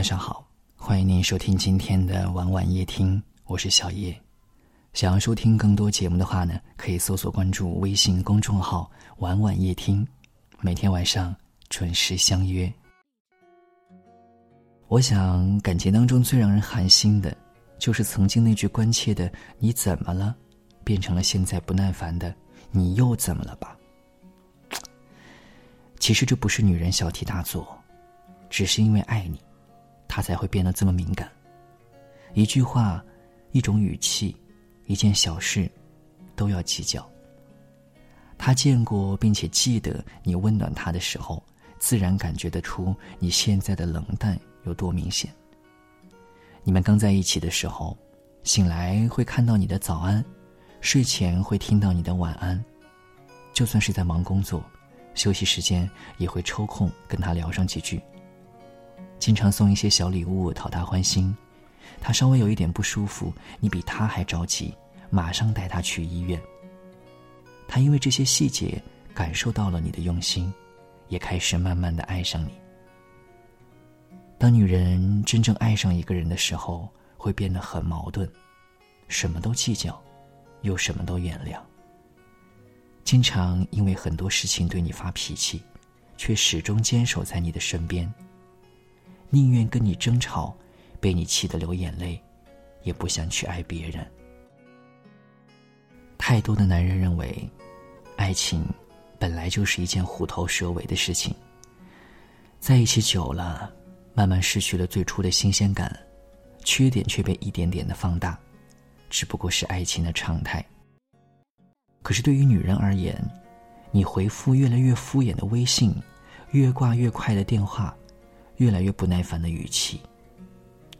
晚上好，欢迎您收听今天的晚晚夜听，我是小叶。想要收听更多节目的话呢，可以搜索关注微信公众号“晚晚夜听”，每天晚上准时相约。我想，感情当中最让人寒心的，就是曾经那句关切的“你怎么了”，变成了现在不耐烦的“你又怎么了吧”。其实这不是女人小题大做，只是因为爱你。他才会变得这么敏感。一句话，一种语气，一件小事，都要计较。他见过并且记得你温暖他的时候，自然感觉得出你现在的冷淡有多明显。你们刚在一起的时候，醒来会看到你的早安，睡前会听到你的晚安，就算是在忙工作，休息时间也会抽空跟他聊上几句。经常送一些小礼物讨他欢心，他稍微有一点不舒服，你比他还着急，马上带他去医院。他因为这些细节感受到了你的用心，也开始慢慢的爱上你。当女人真正爱上一个人的时候，会变得很矛盾，什么都计较，又什么都原谅。经常因为很多事情对你发脾气，却始终坚守在你的身边。宁愿跟你争吵，被你气得流眼泪，也不想去爱别人。太多的男人认为，爱情本来就是一件虎头蛇尾的事情。在一起久了，慢慢失去了最初的新鲜感，缺点却被一点点的放大，只不过是爱情的常态。可是对于女人而言，你回复越来越敷衍的微信，越挂越快的电话。越来越不耐烦的语气，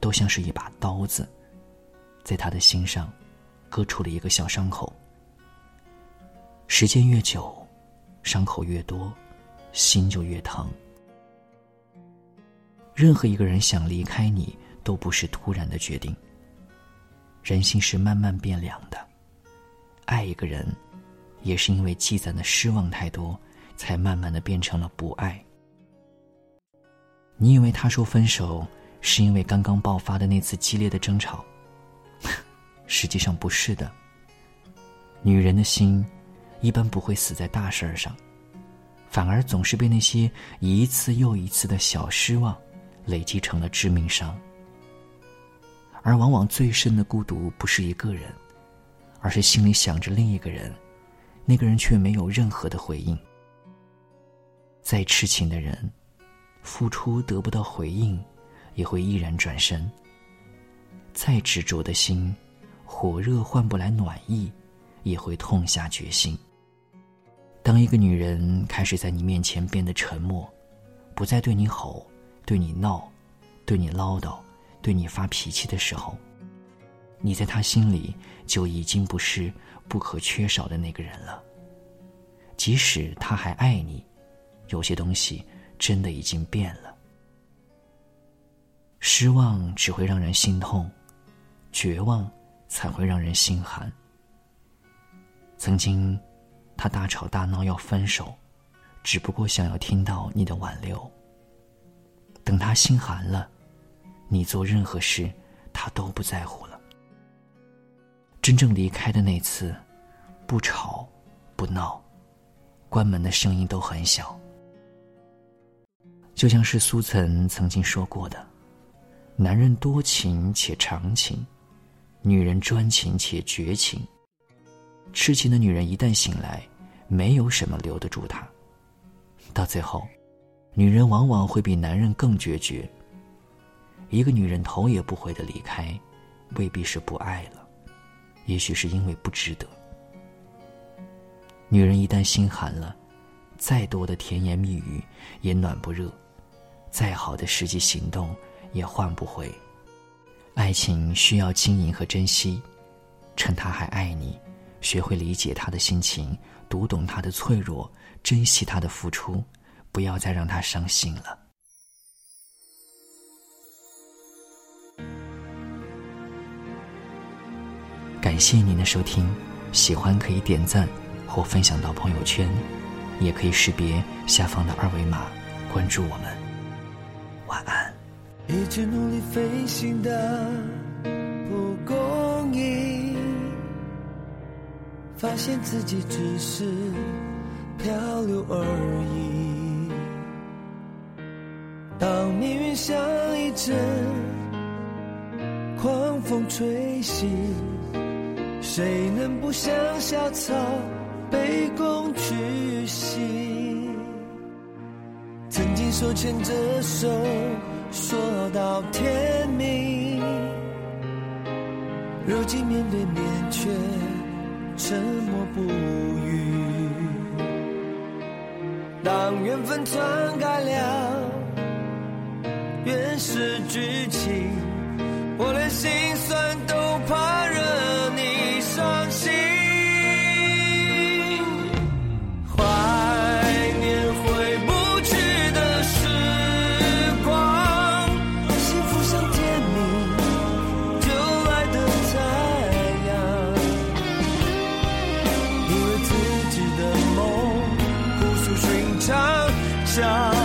都像是一把刀子，在他的心上割出了一个小伤口。时间越久，伤口越多，心就越疼。任何一个人想离开你，都不是突然的决定。人心是慢慢变凉的，爱一个人，也是因为积攒的失望太多，才慢慢的变成了不爱。你以为他说分手是因为刚刚爆发的那次激烈的争吵，实际上不是的。女人的心一般不会死在大事儿上，反而总是被那些一次又一次的小失望累积成了致命伤。而往往最深的孤独不是一个人，而是心里想着另一个人，那个人却没有任何的回应。再痴情的人。付出得不到回应，也会毅然转身。再执着的心，火热换不来暖意，也会痛下决心。当一个女人开始在你面前变得沉默，不再对你吼、对你闹、对你唠叨、对你发脾气的时候，你在她心里就已经不是不可缺少的那个人了。即使她还爱你，有些东西。真的已经变了。失望只会让人心痛，绝望才会让人心寒。曾经，他大吵大闹要分手，只不过想要听到你的挽留。等他心寒了，你做任何事，他都不在乎了。真正离开的那次，不吵，不闹，关门的声音都很小。就像是苏岑曾经说过的：“男人多情且长情，女人专情且绝情。痴情的女人一旦醒来，没有什么留得住她。到最后，女人往往会比男人更决绝。一个女人头也不回的离开，未必是不爱了，也许是因为不值得。女人一旦心寒了。”再多的甜言蜜语也暖不热，再好的实际行动也换不回。爱情需要经营和珍惜，趁他还爱你，学会理解他的心情，读懂他的脆弱，珍惜他的付出，不要再让他伤心了。感谢您的收听，喜欢可以点赞或分享到朋友圈。也可以识别下方的二维码，关注我们。晚安。一直努力飞行的蒲公英，发现自己只是漂流而已。当命运像一阵狂风吹袭，谁能不像小草卑躬屈膝？手牵着手。说到天明，如今面对面却沉默不语。当缘分篡改了原始剧情，我连心寻常家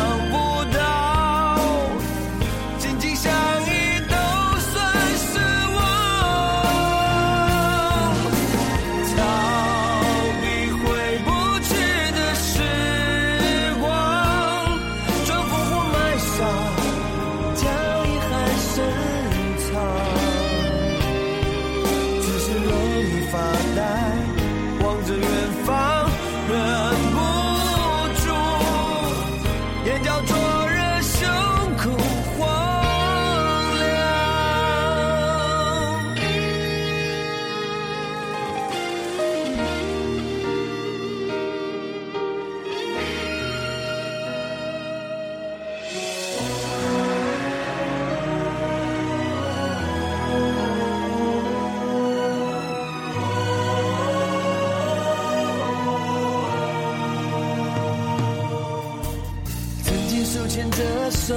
的手，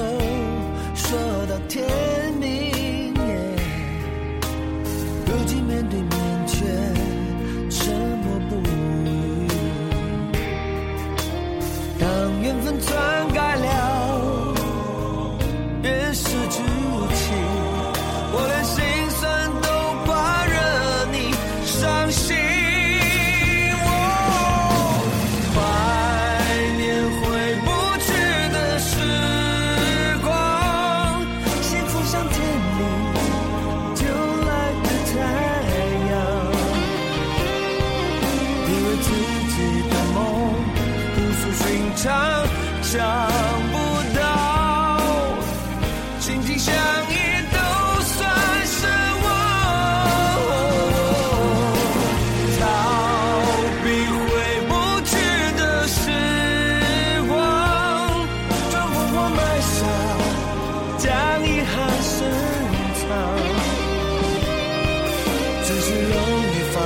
说到天明。如今面对面却沉默不语。当缘分篡改了便失去长想不到，紧紧相依都算奢望。逃避回不去的时光，装疯或卖傻，将遗憾深藏，只是容易放。